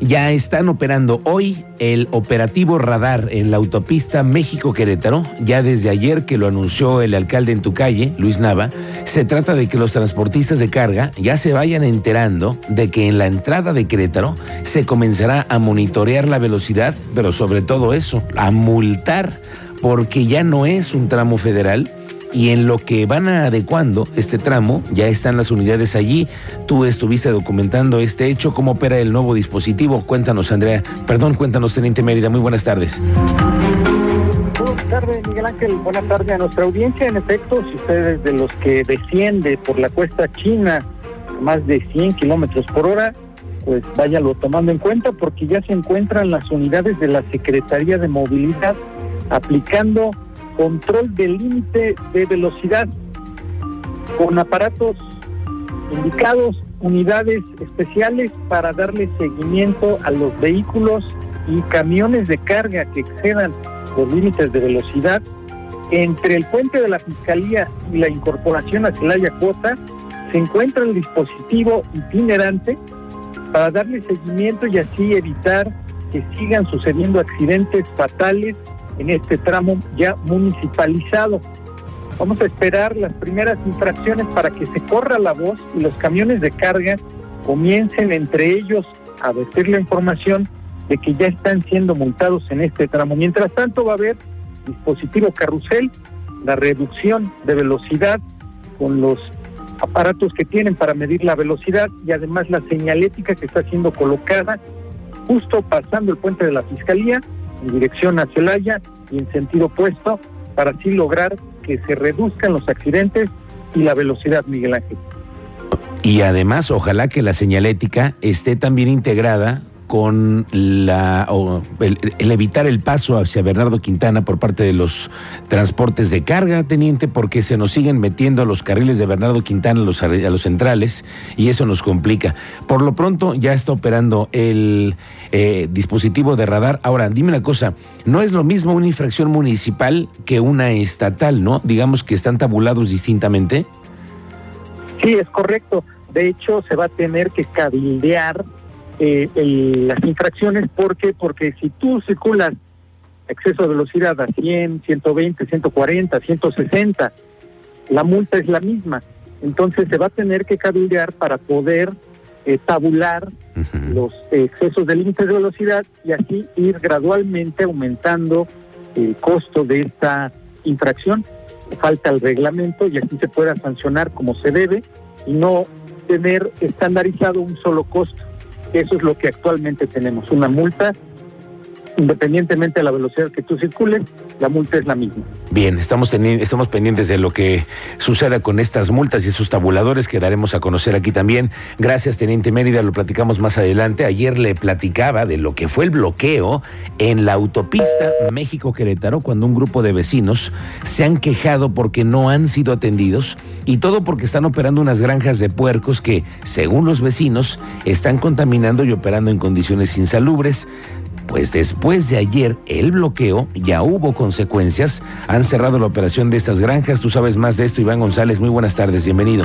Ya están operando hoy el operativo radar en la autopista México-Querétaro. Ya desde ayer que lo anunció el alcalde en tu calle, Luis Nava, se trata de que los transportistas de carga ya se vayan enterando de que en la entrada de Querétaro se comenzará a monitorear la velocidad, pero sobre todo eso, a multar, porque ya no es un tramo federal, y en lo que van adecuando este tramo, ya están las unidades allí. Tú estuviste documentando este hecho, cómo opera el nuevo dispositivo. Cuéntanos, Andrea. Perdón, cuéntanos, Teniente Mérida. Muy buenas tardes. Buenas tardes, Miguel Ángel. Buenas tardes a nuestra audiencia. En efecto, si ustedes de los que desciende por la cuesta china más de 100 kilómetros por hora, pues váyalo tomando en cuenta porque ya se encuentran las unidades de la Secretaría de Movilidad aplicando control del límite de velocidad con aparatos indicados, unidades especiales para darle seguimiento a los vehículos y camiones de carga que excedan los límites de velocidad. Entre el puente de la Fiscalía y la incorporación a Celaya Cuota se encuentra el dispositivo itinerante para darle seguimiento y así evitar que sigan sucediendo accidentes fatales en este tramo ya municipalizado. Vamos a esperar las primeras infracciones para que se corra la voz y los camiones de carga comiencen entre ellos a decir la información de que ya están siendo multados en este tramo. Mientras tanto va a haber dispositivo carrusel, la reducción de velocidad con los aparatos que tienen para medir la velocidad y además la señalética que está siendo colocada justo pasando el puente de la Fiscalía en dirección a Celaya y en sentido opuesto para así lograr que se reduzcan los accidentes y la velocidad, Miguel Ángel. Y además, ojalá que la señalética esté también integrada con la el, evitar el paso hacia Bernardo Quintana por parte de los transportes de carga, teniente, porque se nos siguen metiendo a los carriles de Bernardo Quintana a los, a los centrales y eso nos complica. Por lo pronto ya está operando el eh, dispositivo de radar. Ahora, dime una cosa, no es lo mismo una infracción municipal que una estatal, ¿no? Digamos que están tabulados distintamente. Sí, es correcto. De hecho, se va a tener que cabildear eh, las infracciones. ¿Por qué? Porque si tú circulas exceso de velocidad a 100, 120, 140, 160, la multa es la misma. Entonces se va a tener que cabildear para poder eh, tabular los excesos de límites de velocidad y así ir gradualmente aumentando el costo de esta infracción. Falta el reglamento y así se pueda sancionar como se debe y no tener estandarizado un solo costo. Eso es lo que actualmente tenemos, una multa independientemente de la velocidad que tú circules, la multa es la misma. Bien, estamos, estamos pendientes de lo que suceda con estas multas y esos tabuladores que daremos a conocer aquí también. Gracias, Teniente Mérida, lo platicamos más adelante. Ayer le platicaba de lo que fue el bloqueo en la autopista México-Querétaro cuando un grupo de vecinos se han quejado porque no han sido atendidos y todo porque están operando unas granjas de puercos que, según los vecinos, están contaminando y operando en condiciones insalubres. Pues después de ayer, el bloqueo, ya hubo consecuencias. Han cerrado la operación de estas granjas. Tú sabes más de esto, Iván González. Muy buenas tardes, bienvenido.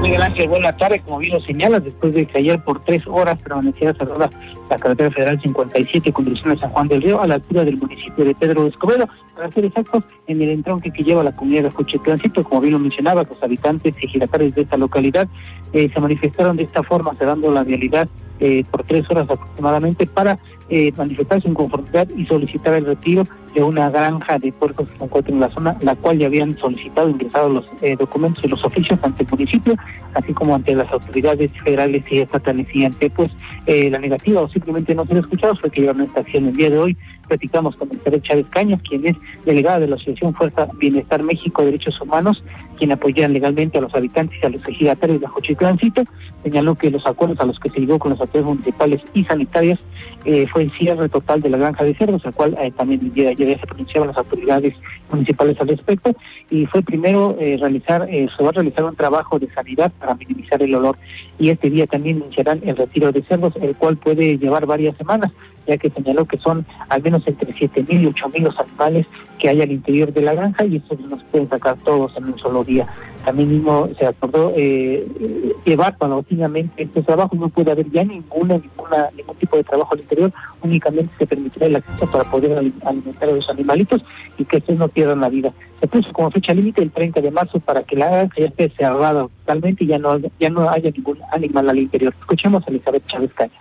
Miguel Ángel, buenas tardes. Como bien lo señalas, después de que ayer por tres horas permaneciera cerrada la carretera federal 57 con dirección a San Juan del Río, a la altura del municipio de Pedro Escobedo, para ser exactos, en el entronque que lleva la comunidad de Coche Tránsito, como bien lo mencionaba, los habitantes y giratarios de esta localidad eh, se manifestaron de esta forma, cerrando la vialidad eh, por tres horas aproximadamente para eh, manifestar su inconformidad y solicitar el retiro de una granja de puercos que se encuentra en la zona, la cual ya habían solicitado, ingresado los eh, documentos y los oficios ante el municipio, así como ante las autoridades federales y estatales. Y ante pues la negativa o simplemente no ser escuchados fue que llevaron esta acción el día de hoy. Platicamos con el Chávez Cañas, quien es delegada de la Asociación Fuerza Bienestar México Derechos Humanos, quien apoya legalmente a los habitantes y a los ejidatarios de Tránsito. Señaló que los acuerdos a los que se llegó con los autoridades municipales y sanitarias eh, fue el cierre total de la granja de cerdos, al cual eh, también el ayer se pronunciaban las autoridades municipales al respecto, y fue primero eh, realizar, se va a realizar un trabajo de sanidad para minimizar el olor, y este día también iniciarán el retiro de cerdos, el cual puede llevar varias semanas, ya que señaló que son al menos entre 7.000 y 8.000 los animales que hay al interior de la granja, y estos no se pueden sacar todos en un solo día. También mismo se acordó eh, llevar paulatinamente este trabajo, no puede haber ya ninguna, ninguna, ningún tipo de trabajo al interior, únicamente se permitirá el acceso para poder alimentar a los animalitos y que estos no pierdan la vida. Se puso como fecha límite el 30 de marzo para que la granja ya esté cerrada totalmente y ya no, ya no haya ningún animal al interior. Escuchemos a Elizabeth Chávez Caña.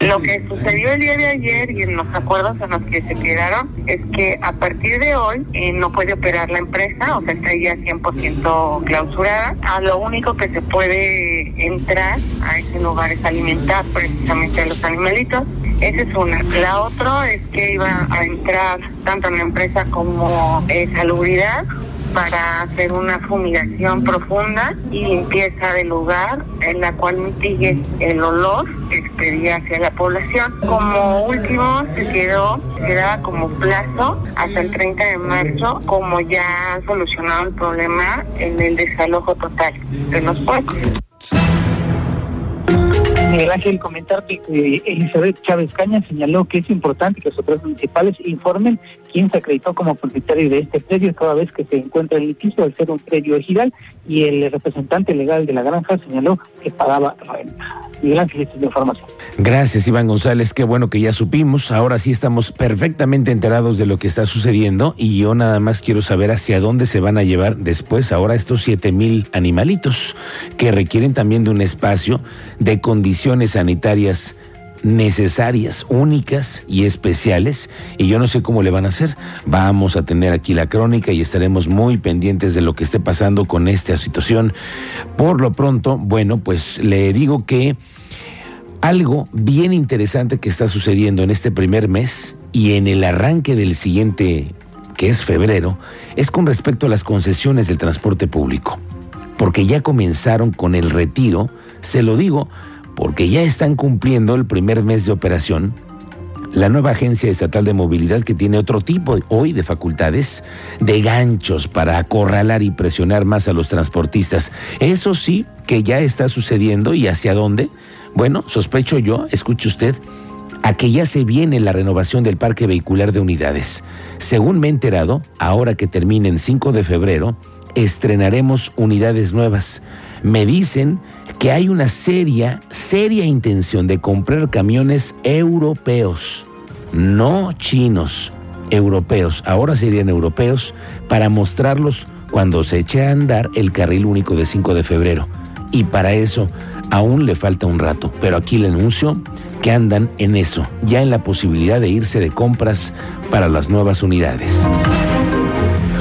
Lo que sucedió el día de ayer y en los acuerdos en los que se quedaron es que a partir de hoy eh, no puede operar la empresa, o sea, está ya 100% clausurada. A lo único que se puede entrar a ese lugar es alimentar precisamente a los animalitos. Esa es una. La otra es que iba a entrar tanto en la empresa como eh, salubridad para hacer una fumigación profunda y limpieza del lugar en la cual mitigue el olor que expedía hacia la población. Como último se quedó, quedaba como plazo hasta el 30 de marzo, como ya han solucionado el problema en el desalojo total de los puercos. Miguel Ángel, comentarte que Elizabeth Chávez Caña señaló que es importante que los autoridades municipales informen quién se acreditó como propietario de este predio toda vez que se encuentra en litigio al ser un predio ejidal y el representante legal de la granja señaló que pagaba renta. La información. Gracias, Iván González. Qué bueno que ya supimos. Ahora sí estamos perfectamente enterados de lo que está sucediendo y yo nada más quiero saber hacia dónde se van a llevar después ahora estos siete mil animalitos que requieren también de un espacio de condiciones sanitarias necesarias, únicas y especiales, y yo no sé cómo le van a hacer. Vamos a tener aquí la crónica y estaremos muy pendientes de lo que esté pasando con esta situación. Por lo pronto, bueno, pues le digo que algo bien interesante que está sucediendo en este primer mes y en el arranque del siguiente, que es febrero, es con respecto a las concesiones del transporte público, porque ya comenzaron con el retiro, se lo digo, porque ya están cumpliendo el primer mes de operación la nueva Agencia Estatal de Movilidad que tiene otro tipo hoy de facultades, de ganchos para acorralar y presionar más a los transportistas. Eso sí que ya está sucediendo y hacia dónde. Bueno, sospecho yo, escuche usted, a que ya se viene la renovación del parque vehicular de unidades. Según me he enterado, ahora que termine en 5 de febrero, estrenaremos unidades nuevas. Me dicen que hay una seria, seria intención de comprar camiones europeos, no chinos, europeos, ahora serían europeos, para mostrarlos cuando se eche a andar el carril único de 5 de febrero. Y para eso aún le falta un rato, pero aquí le anuncio que andan en eso, ya en la posibilidad de irse de compras para las nuevas unidades.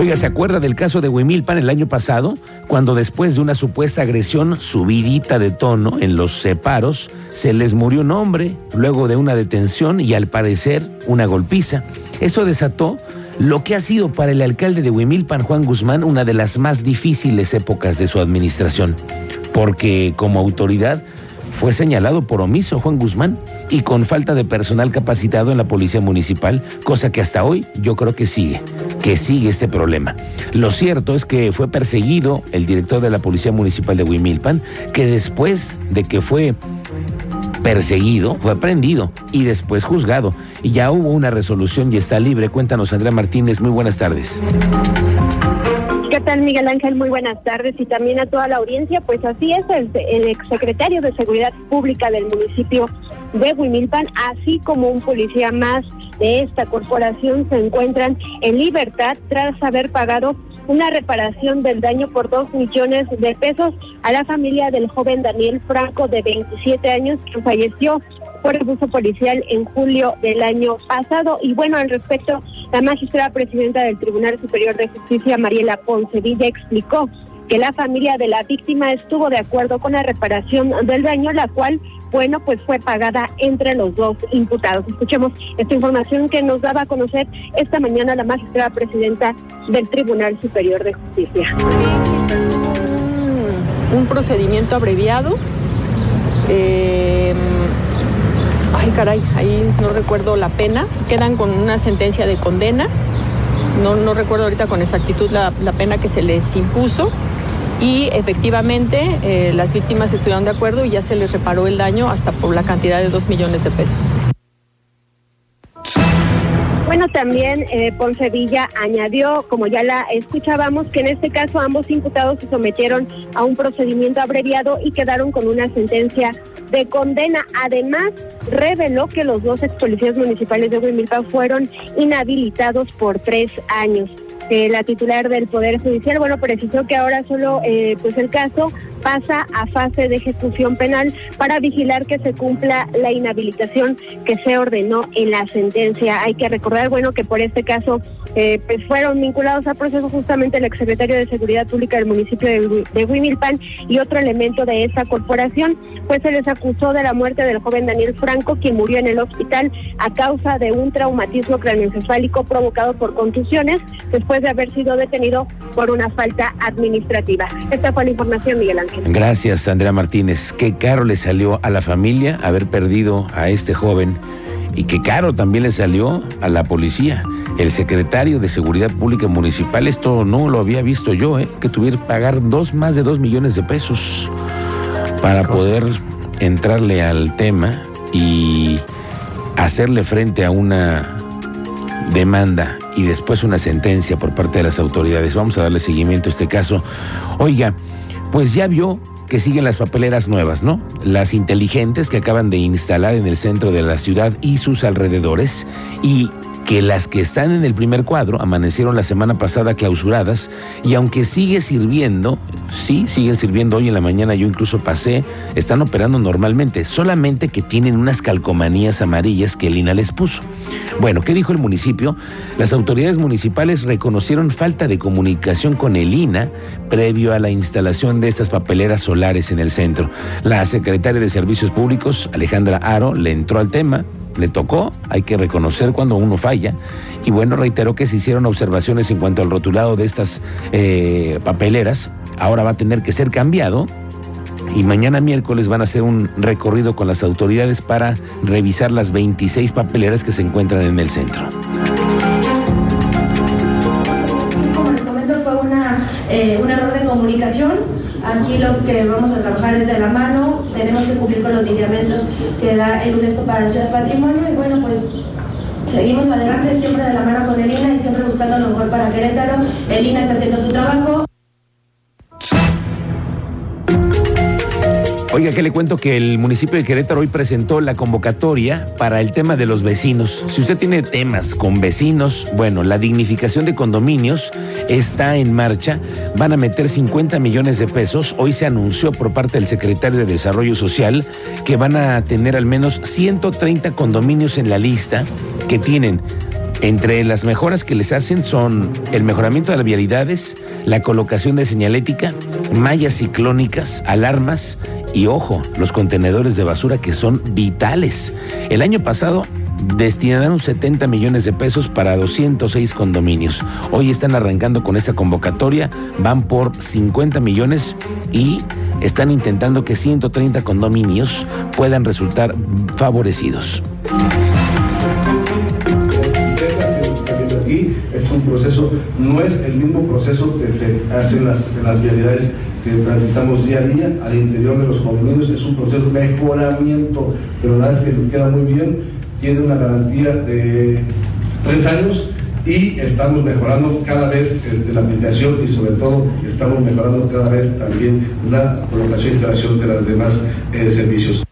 Oiga, ¿se acuerda del caso de Huimilpan el año pasado? Cuando después de una supuesta agresión subidita de tono en los separos, se les murió un hombre, luego de una detención y al parecer una golpiza. Eso desató lo que ha sido para el alcalde de Huimilpan, Juan Guzmán, una de las más difíciles épocas de su administración, porque como autoridad fue señalado por omiso Juan Guzmán y con falta de personal capacitado en la policía municipal, cosa que hasta hoy yo creo que sigue, que sigue este problema. Lo cierto es que fue perseguido el director de la policía municipal de Huimilpan, que después de que fue perseguido, fue prendido y después juzgado. Y ya hubo una resolución y está libre. Cuéntanos, Andrea Martínez, muy buenas tardes. ¿Qué tal, Miguel Ángel? Muy buenas tardes y también a toda la audiencia. Pues así es, el, el exsecretario de Seguridad Pública del municipio de Huimilpan, así como un policía más de esta corporación, se encuentran en libertad tras haber pagado una reparación del daño por dos millones de pesos a la familia del joven Daniel Franco de 27 años que falleció por abuso policial en julio del año pasado. Y bueno, al respecto, la magistrada presidenta del Tribunal Superior de Justicia, Mariela Poncevilla, explicó que la familia de la víctima estuvo de acuerdo con la reparación del daño, la cual, bueno, pues fue pagada entre los dos imputados. Escuchemos esta información que nos daba a conocer esta mañana la magistrada presidenta del Tribunal Superior de Justicia. un, procedimiento abreviado. Eh, Ay, caray, ahí no recuerdo la pena. Quedan con una sentencia de condena. No, no recuerdo ahorita con exactitud la, la pena que se les impuso. Y efectivamente eh, las víctimas estuvieron de acuerdo y ya se les reparó el daño hasta por la cantidad de dos millones de pesos. Bueno, también eh, Ponce Villa añadió, como ya la escuchábamos, que en este caso ambos imputados se sometieron a un procedimiento abreviado y quedaron con una sentencia de condena. Además, reveló que los dos ex policías municipales de Huimilpa fueron inhabilitados por tres años. Eh, la titular del Poder Judicial, bueno, precisó que ahora solo eh, pues el caso pasa a fase de ejecución penal para vigilar que se cumpla la inhabilitación que se ordenó en la sentencia. Hay que recordar, bueno, que por este caso eh, pues fueron vinculados al proceso justamente el exsecretario de Seguridad Pública del municipio de, de Huimilpan y otro elemento de esta corporación, pues se les acusó de la muerte del joven Daniel Franco, quien murió en el hospital a causa de un traumatismo craneoencefálico provocado por contusiones después de haber sido detenido por una falta administrativa. Esta fue la información, Miguel Ángel. Gracias, Andrea Martínez. Qué caro le salió a la familia haber perdido a este joven y qué caro también le salió a la policía. El secretario de Seguridad Pública Municipal, esto no lo había visto yo, ¿eh? que tuviera que pagar dos, más de dos millones de pesos para poder entrarle al tema y hacerle frente a una demanda y después una sentencia por parte de las autoridades. Vamos a darle seguimiento a este caso. Oiga, pues ya vio que siguen las papeleras nuevas, ¿no? Las inteligentes que acaban de instalar en el centro de la ciudad y sus alrededores y que las que están en el primer cuadro amanecieron la semana pasada clausuradas y aunque sigue sirviendo, sí, siguen sirviendo hoy en la mañana, yo incluso pasé, están operando normalmente, solamente que tienen unas calcomanías amarillas que el INA les puso. Bueno, ¿qué dijo el municipio? Las autoridades municipales reconocieron falta de comunicación con el INA previo a la instalación de estas papeleras solares en el centro. La secretaria de Servicios Públicos, Alejandra Aro, le entró al tema, le tocó, hay que reconocer cuando uno falla. Y bueno, reiteró que se hicieron observaciones en cuanto al rotulado de estas eh, papeleras. Ahora va a tener que ser cambiado. Y mañana miércoles van a hacer un recorrido con las autoridades para revisar las 26 papeleras que se encuentran en el centro. Como les comento, fue una, eh, un error de comunicación. Aquí lo que vamos a trabajar es de la mano. Tenemos que cumplir con los lineamientos que da el UNESCO para las ciudades patrimonio. Y bueno, pues seguimos adelante, siempre de la mano con el INA y siempre buscando lo mejor para Querétaro. El INA está haciendo su trabajo. Oiga, que le cuento que el municipio de Querétaro hoy presentó la convocatoria para el tema de los vecinos. Si usted tiene temas con vecinos, bueno, la dignificación de condominios está en marcha. Van a meter 50 millones de pesos. Hoy se anunció por parte del secretario de Desarrollo Social que van a tener al menos 130 condominios en la lista que tienen entre las mejoras que les hacen son el mejoramiento de las vialidades, la colocación de señalética, mallas ciclónicas, alarmas y ojo, los contenedores de basura que son vitales. El año pasado destinaron 70 millones de pesos para 206 condominios. Hoy están arrancando con esta convocatoria, van por 50 millones y están intentando que 130 condominios puedan resultar favorecidos. Un proceso, no es el mismo proceso que se hace en las, en las vialidades que transitamos día a día al interior de los condominios, es un proceso de mejoramiento, pero la verdad es que nos queda muy bien, tiene una garantía de tres años y estamos mejorando cada vez este, la aplicación y sobre todo estamos mejorando cada vez también la colocación e instalación de los demás eh, servicios.